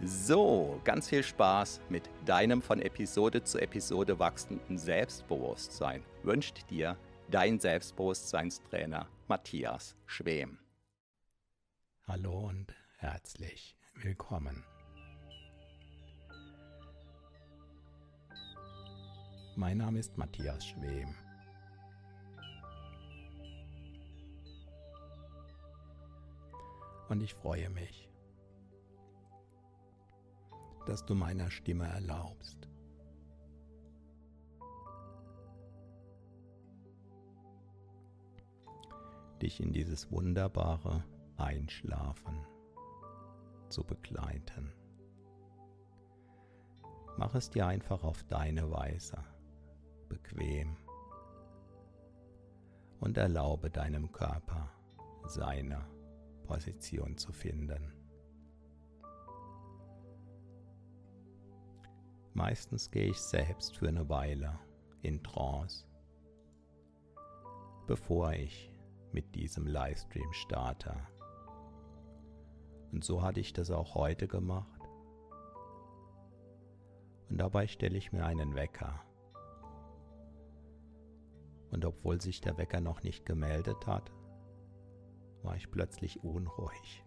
So, ganz viel Spaß mit deinem von Episode zu Episode wachsenden Selbstbewusstsein wünscht dir dein Selbstbewusstseinstrainer Matthias Schwem. Hallo und herzlich willkommen. Mein Name ist Matthias Schwem. Und ich freue mich, dass du meiner Stimme erlaubst. dich in dieses wunderbare Einschlafen zu begleiten. Mach es dir einfach auf deine Weise bequem und erlaube deinem Körper seine Position zu finden. Meistens gehe ich selbst für eine Weile in Trance, bevor ich mit diesem Livestream starte. Und so hatte ich das auch heute gemacht. Und dabei stelle ich mir einen Wecker. Und obwohl sich der Wecker noch nicht gemeldet hat, war ich plötzlich unruhig,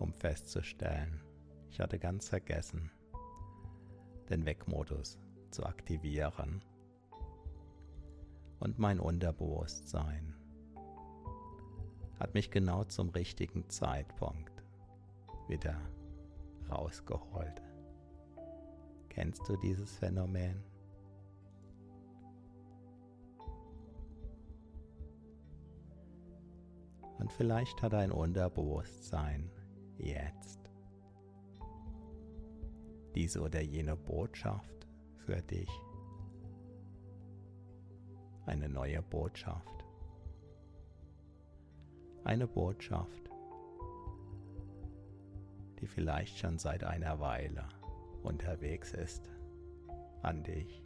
um festzustellen, ich hatte ganz vergessen, den Wegmodus zu aktivieren. Und mein Unterbewusstsein hat mich genau zum richtigen Zeitpunkt wieder rausgeholt. Kennst du dieses Phänomen? Und vielleicht hat ein Unterbewusstsein jetzt diese oder jene Botschaft für dich. Eine neue Botschaft. Eine Botschaft, die vielleicht schon seit einer Weile unterwegs ist an dich.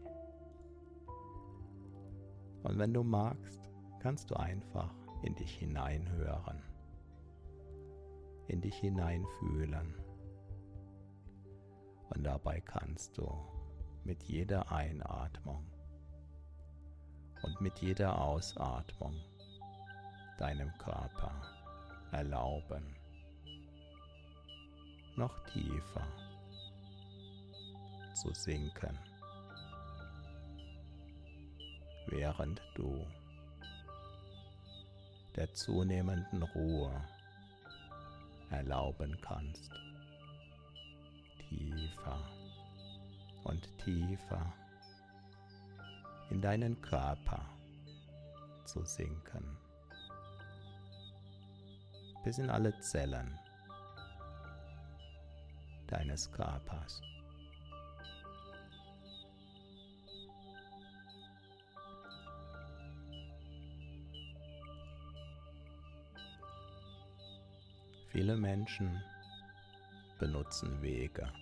Und wenn du magst, kannst du einfach in dich hineinhören, in dich hineinfühlen. Und dabei kannst du mit jeder Einatmung und mit jeder Ausatmung deinem Körper erlauben, noch tiefer zu sinken, während du der zunehmenden Ruhe erlauben kannst tiefer und tiefer in deinen Körper zu sinken, bis in alle Zellen deines Körpers. Viele Menschen benutzen Wege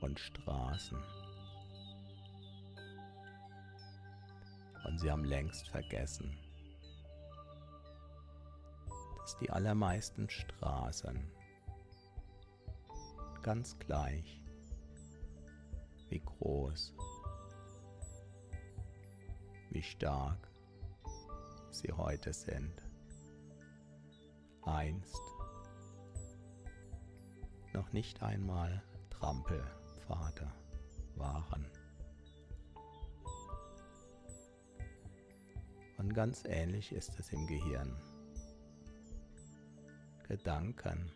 und Straßen. Und sie haben längst vergessen, dass die allermeisten Straßen ganz gleich, wie groß, wie stark sie heute sind. Einst noch nicht einmal Trampelpfade waren. Und ganz ähnlich ist es im Gehirn. Gedanken,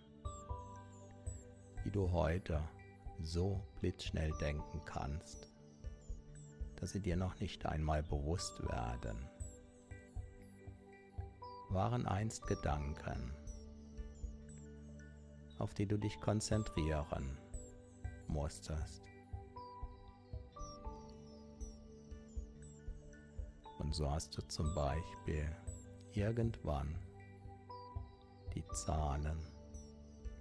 die du heute so blitzschnell denken kannst, dass sie dir noch nicht einmal bewusst werden, waren einst Gedanken, auf die du dich konzentrieren musstest. Und so hast du zum Beispiel irgendwann die Zahlen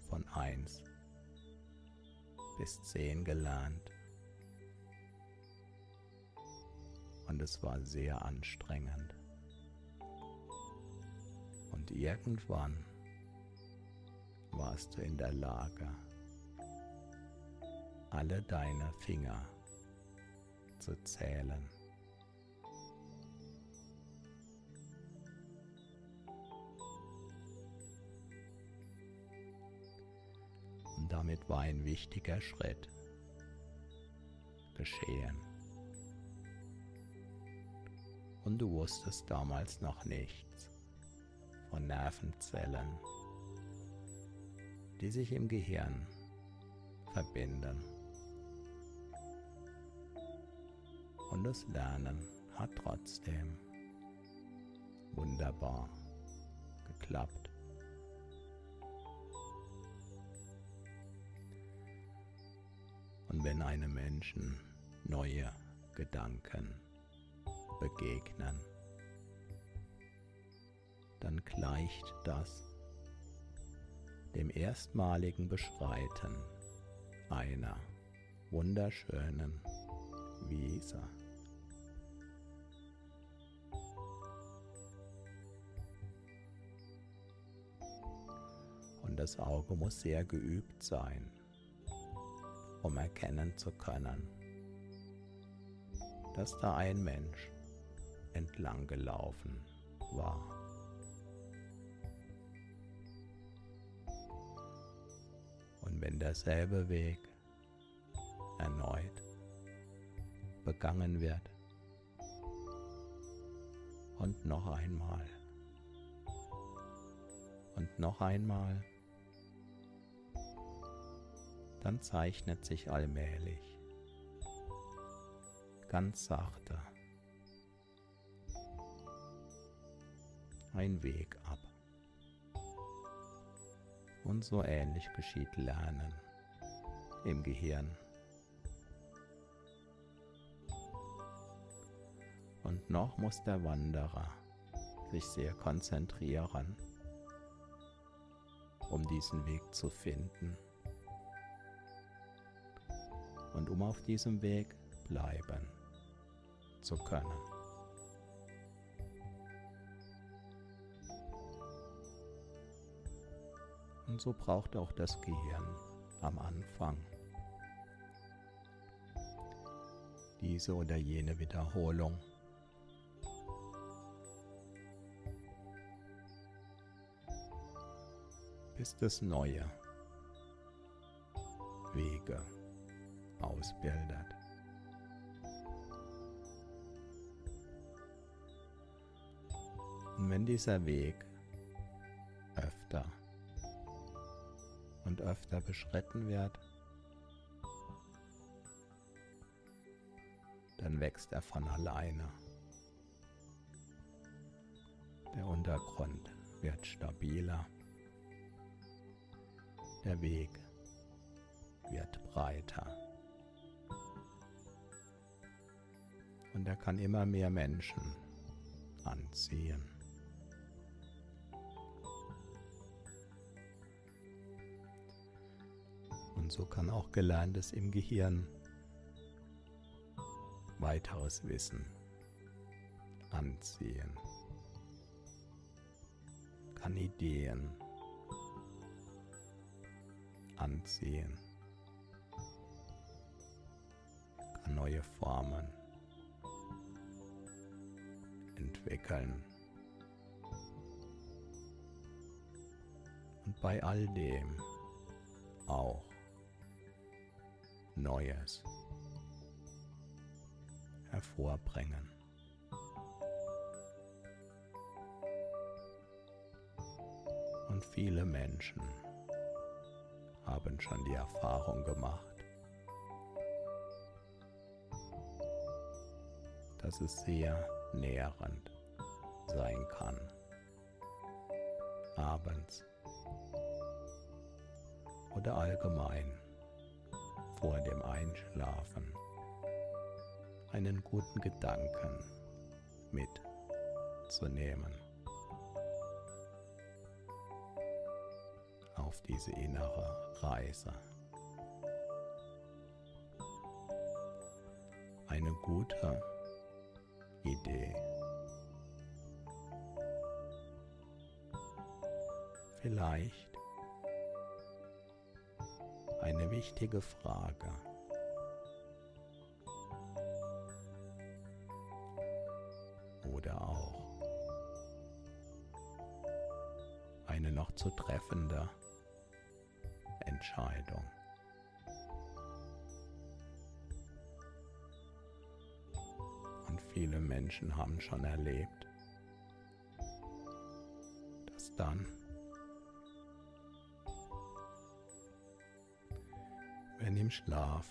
von 1 bis 10 gelernt. Und es war sehr anstrengend. Und irgendwann warst du in der Lage, alle deine Finger zu zählen. Und damit war ein wichtiger Schritt geschehen. Und du wusstest damals noch nichts von Nervenzellen, die sich im Gehirn verbinden. Und das Lernen hat trotzdem wunderbar geklappt. Und wenn einem Menschen neue Gedanken begegnen, dann gleicht das dem erstmaligen Beschreiten einer wunderschönen Wiese. Und das Auge muss sehr geübt sein, um erkennen zu können, dass da ein Mensch entlang gelaufen war. Und wenn derselbe Weg erneut begangen wird und noch einmal und noch einmal, dann zeichnet sich allmählich ganz sachte ein Weg ab. Und so ähnlich geschieht Lernen im Gehirn. Und noch muss der Wanderer sich sehr konzentrieren, um diesen Weg zu finden und um auf diesem Weg bleiben zu können. Und so braucht auch das Gehirn am Anfang diese oder jene Wiederholung. bis das neue Wege ausbildet. Und wenn dieser Weg öfter und öfter beschritten wird, dann wächst er von alleine. Der Untergrund wird stabiler. Der Weg wird breiter. Und er kann immer mehr Menschen anziehen. Und so kann auch Gelerntes im Gehirn weiteres Wissen anziehen, kann Ideen anziehen, kann neue Formen entwickeln. Und bei all dem auch Neues hervorbringen. Und viele Menschen haben schon die Erfahrung gemacht, dass es sehr nährend sein kann, abends. Oder allgemein vor dem Einschlafen einen guten Gedanken mitzunehmen. Auf diese innere Reise. Eine gute Idee. Vielleicht eine wichtige Frage. Oder auch eine noch zu treffende Entscheidung. Und viele Menschen haben schon erlebt, dass dann wenn im Schlaf.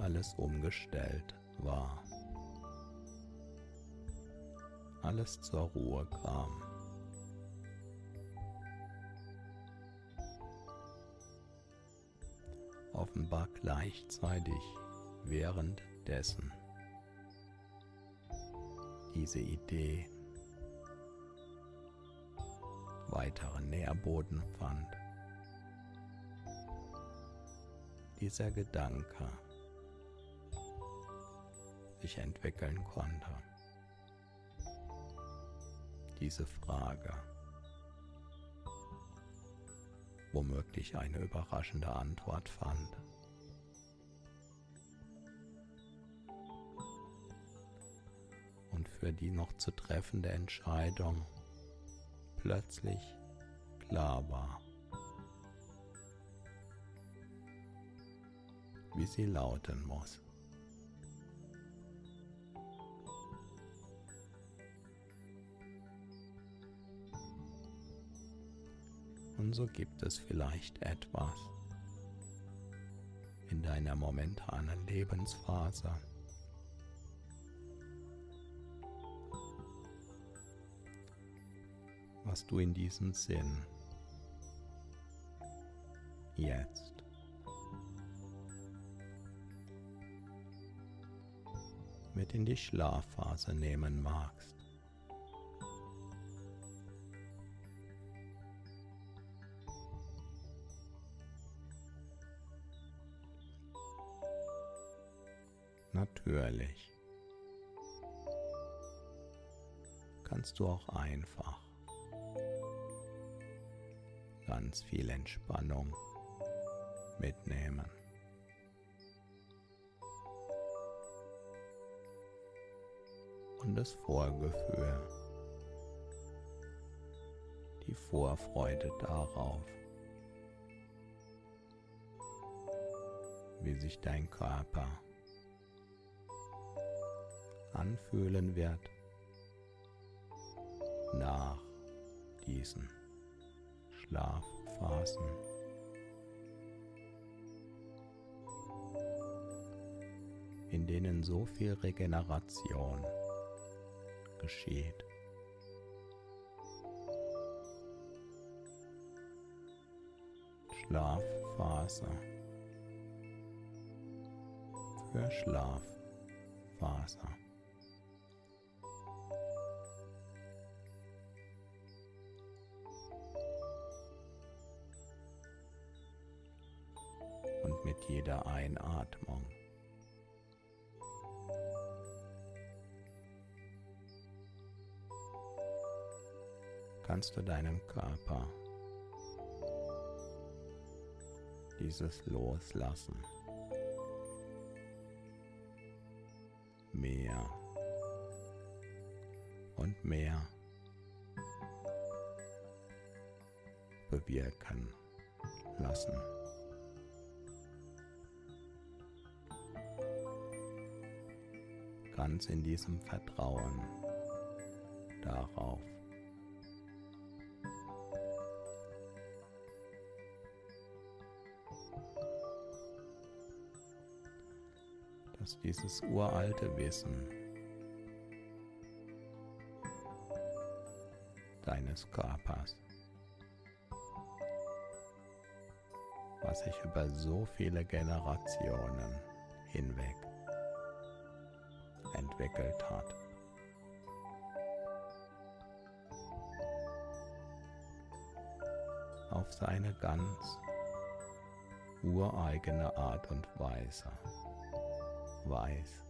Alles umgestellt war. Alles zur Ruhe kam. Offenbar gleichzeitig währenddessen diese Idee weiteren Nährboden fand. Dieser Gedanke sich entwickeln konnte. Diese Frage womöglich eine überraschende Antwort fand. Für die noch zu treffende Entscheidung plötzlich klar war, wie sie lauten muss. Und so gibt es vielleicht etwas in deiner momentanen Lebensphase, was du in diesem Sinn jetzt mit in die Schlafphase nehmen magst. Natürlich kannst du auch einfach ganz viel Entspannung mitnehmen. Und das Vorgefühl, die Vorfreude darauf, wie sich dein Körper anfühlen wird nach diesen Schlafphasen. in denen so viel Regeneration geschieht. Schlafphase für Schlafphase. Mit jeder Einatmung. Kannst du deinem Körper dieses Loslassen. Mehr und mehr bewirken lassen. Ganz in diesem Vertrauen darauf. dass dieses uralte Wissen deines Körpers, was sich über so viele Generationen hinweg entwickelt hat. Auf seine ganz ureigene Art und Weise weiß.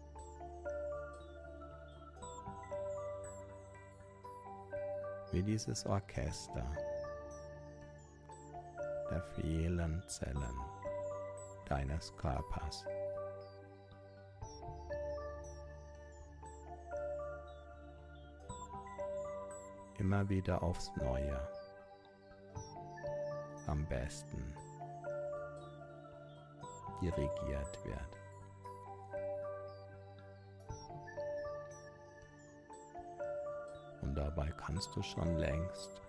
Wie dieses Orchester der vielen Zellen deines Körpers. Immer wieder aufs Neue. Am besten dirigiert wird. Und dabei kannst du schon längst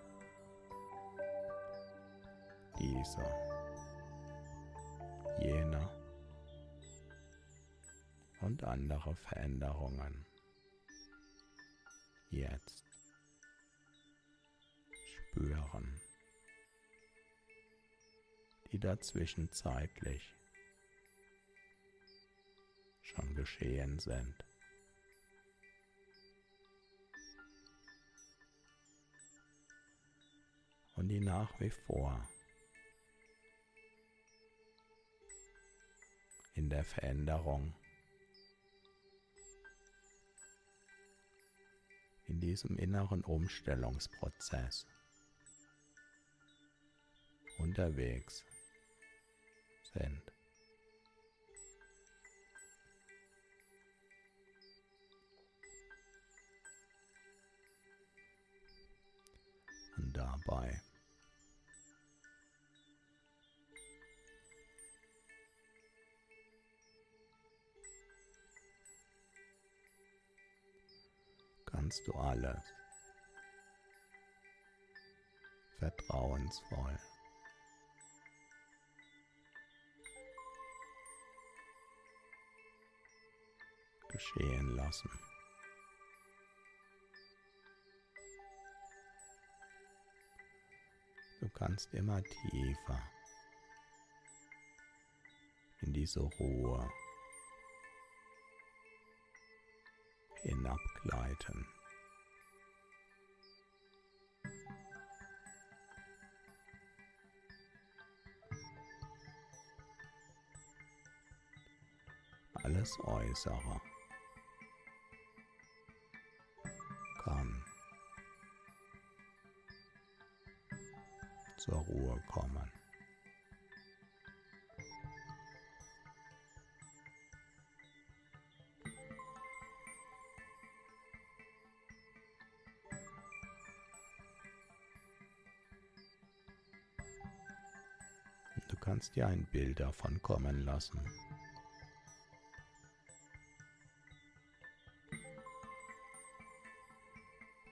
diese, jene und andere Veränderungen jetzt spüren, die dazwischen zeitlich schon geschehen sind. Und die nach wie vor in der Veränderung, in diesem inneren Umstellungsprozess unterwegs sind. Und dabei kannst du alles vertrauensvoll geschehen lassen. Du kannst immer tiefer in diese Ruhe hinabgleiten. Alles Äußere zur Ruhe kommen. Du kannst dir ein Bild davon kommen lassen.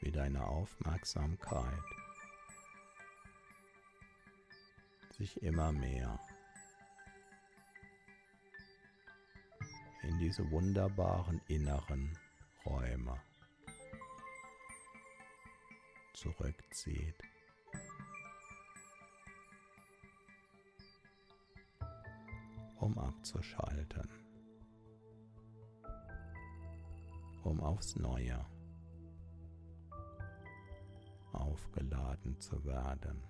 Wie deine Aufmerksamkeit sich immer mehr in diese wunderbaren inneren Räume zurückzieht. um abzuschalten, um aufs Neue aufgeladen zu werden.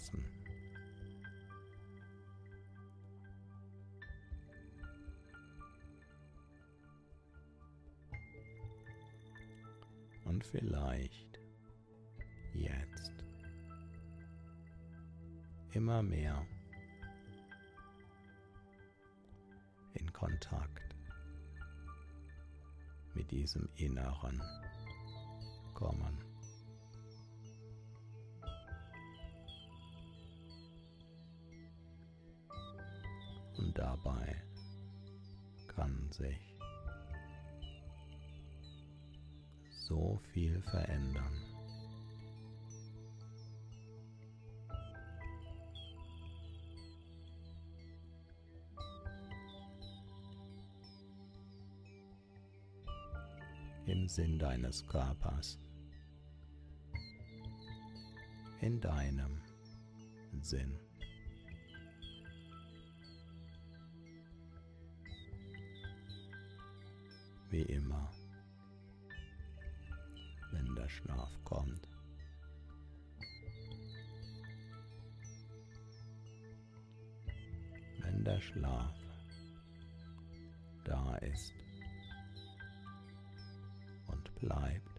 Lassen. Und vielleicht jetzt immer mehr in Kontakt mit diesem Inneren kommen. Dabei kann sich so viel verändern. Im Sinn deines Körpers, in deinem Sinn. Immer wenn der Schlaf kommt. Wenn der Schlaf da ist und bleibt.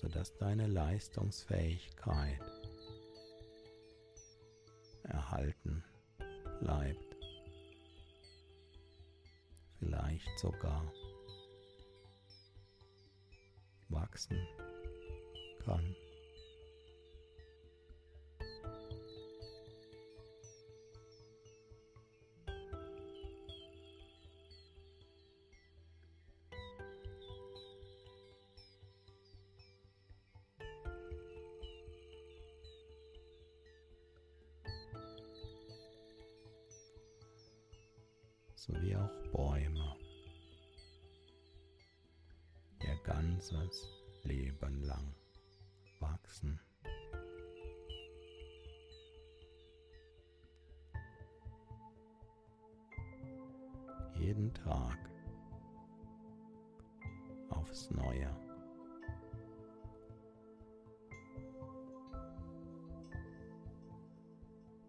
Sodass deine Leistungsfähigkeit auch Bäume ihr ganzes Leben lang wachsen. Jeden Tag aufs Neue.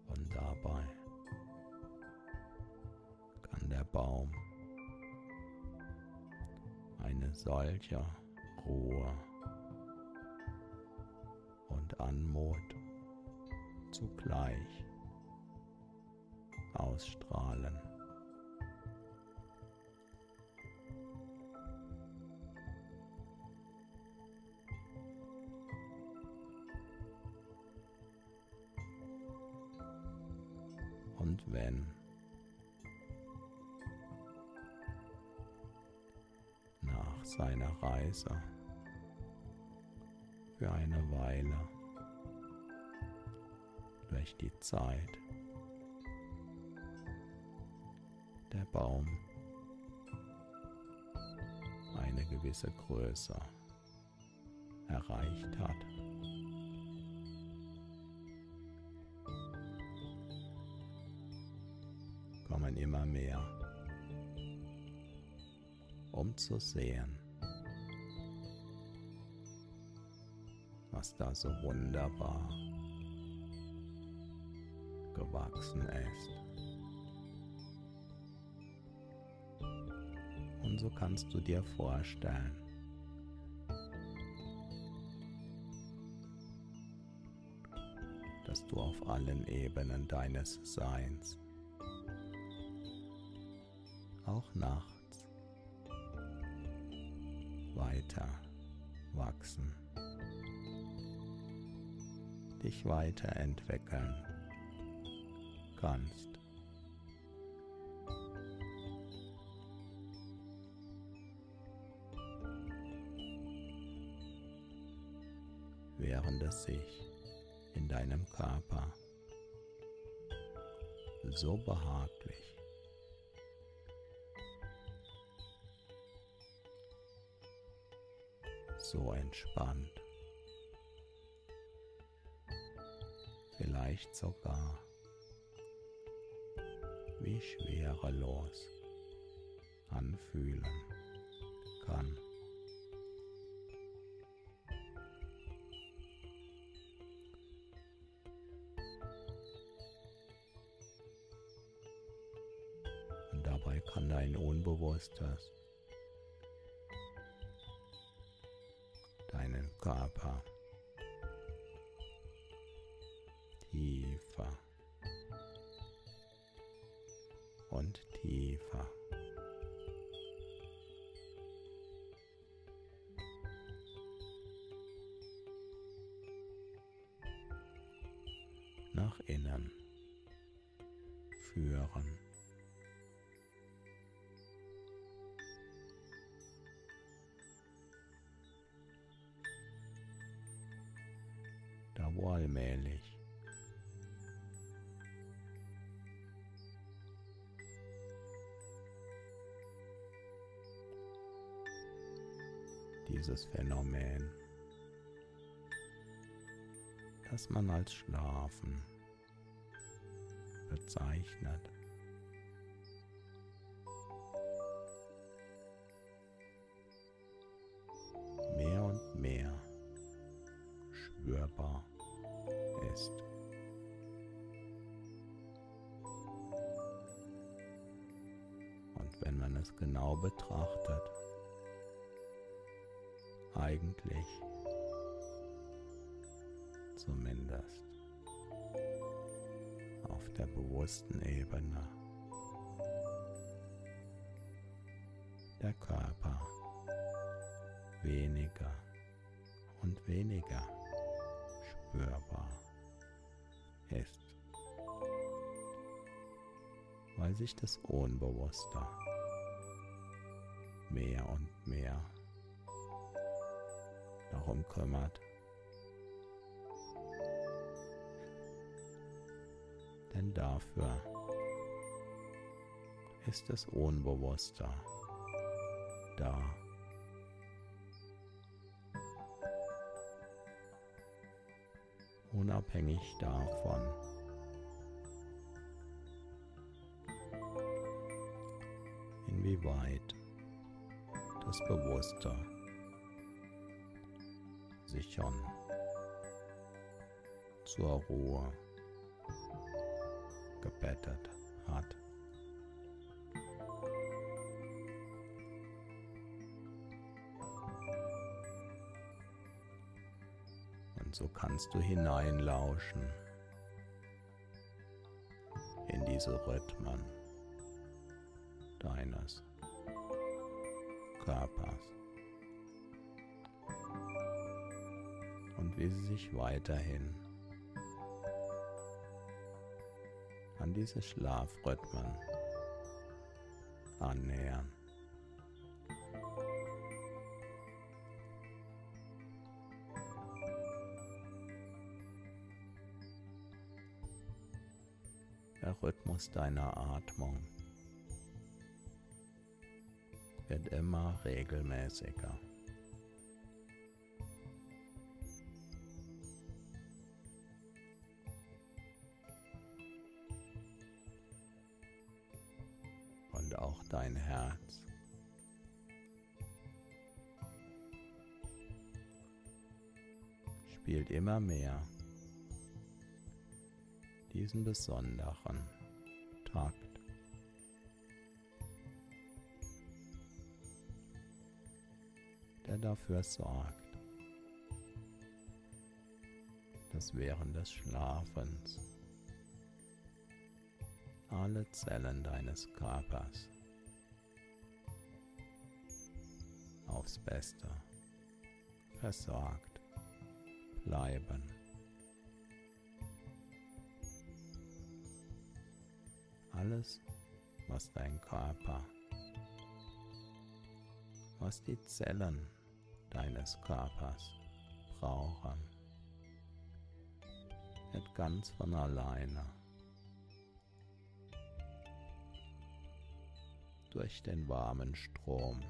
Und dabei Baum eine solche Ruhe und Anmut zugleich ausstrahlen. Reise für eine Weile durch die Zeit. Der Baum eine gewisse Größe erreicht hat. kommen immer mehr, um zu sehen, was da so wunderbar gewachsen ist. Und so kannst du dir vorstellen, dass du auf allen Ebenen deines Seins, auch nachts, weiter wachsen dich weiterentwickeln kannst. Während es sich in deinem Körper so behaglich. So entspannt. Vielleicht sogar wie schwerelos anfühlen kann. Und dabei kann dein Unbewusstes allmählich dieses Phänomen das man als Schlafen bezeichnet. Mehr und mehr spürbar ist. Und wenn man es genau betrachtet, eigentlich zumindest auf der bewussten Ebene. Der Körper weniger und weniger spürbar ist, weil sich das Unbewusste mehr und mehr darum kümmert, denn dafür ist das Unbewusste da. Unabhängig davon, inwieweit das Bewusste sich schon zur Ruhe gebettet hat. So kannst du hineinlauschen in diese Rhythmen deines Körpers und wie sie sich weiterhin an diese Schlafrhythmen annähern. Rhythmus deiner Atmung wird immer regelmäßiger. dein Herz. Spielt immer mehr diesen besonderen Takt. der dafür sorgt, dass während des Schlafens alle Zellen deines Körpers aufs Beste versorgt bleiben. Alles, was dein Körper, was die Zellen deines Körpers brauchen, wird ganz von alleine. Durch den warmen Strom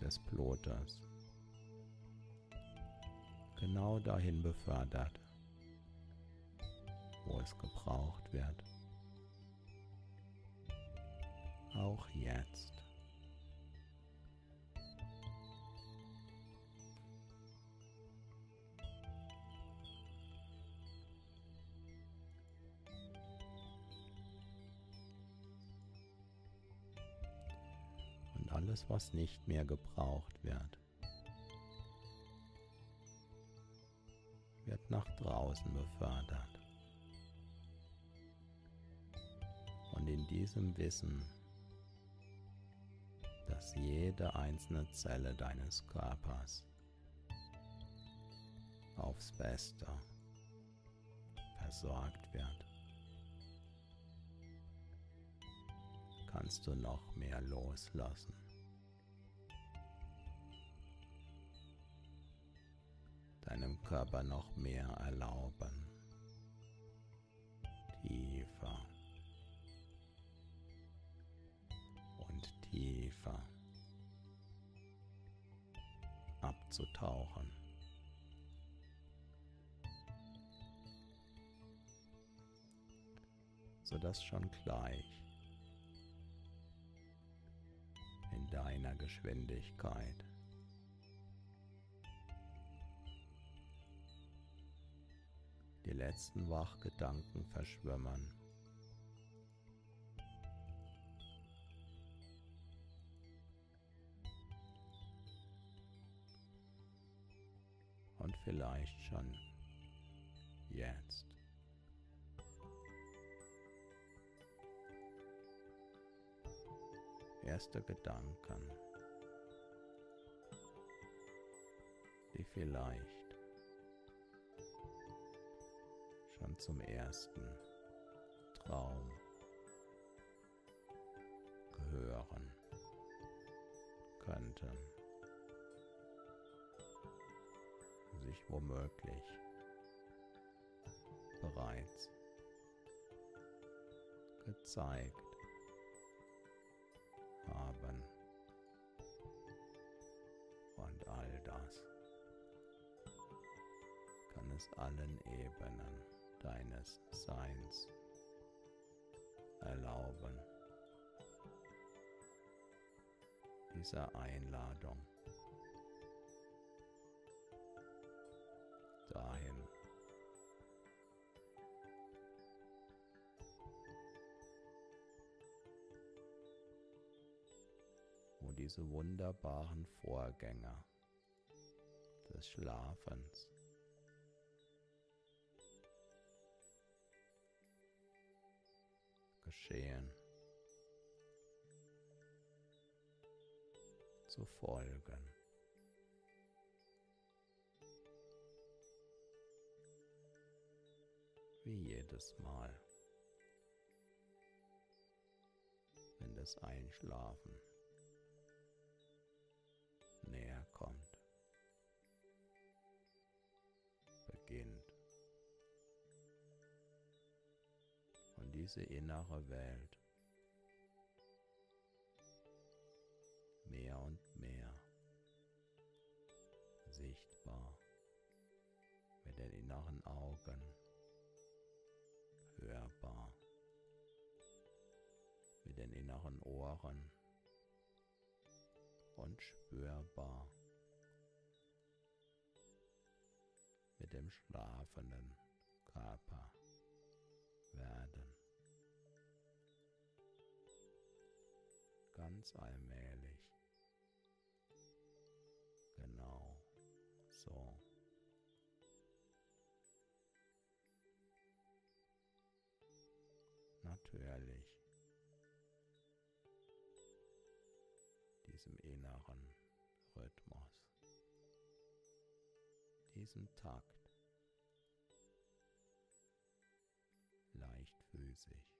des Blutes. Genau dahin befördert, wo es gebraucht wird. Auch jetzt. Und alles, was nicht mehr gebraucht wird, wird nach draußen befördert. Und in diesem Wissen, dass jede einzelne Zelle deines Körpers aufs Beste versorgt wird, kannst du noch mehr loslassen. deinem Körper noch mehr erlauben. Tiefer und tiefer abzutauchen. sodass schon gleich in deiner Geschwindigkeit die letzten Wachgedanken verschwimmen. Und vielleicht schon jetzt. Erste Gedanken, die vielleicht schon zum ersten Traum gehören könnten, sich womöglich bereits gezeigt haben. Und all das kann es allen Ebenen deines Seins erlauben. Dieser Einladung dahin. wo diese wunderbaren Vorgänge des Schlafens geschehen. Zu folgen. Wie jedes Mal, wenn das Einschlafen näher kommt, beginnt. diese innere Welt mehr und mehr sichtbar mit den inneren Augen inneren Ohren und spürbar mit dem schlafenden Körper werden. ganz allmählich. Genau so. Inneren Rhythmus, diesem Takt, leichtfüßig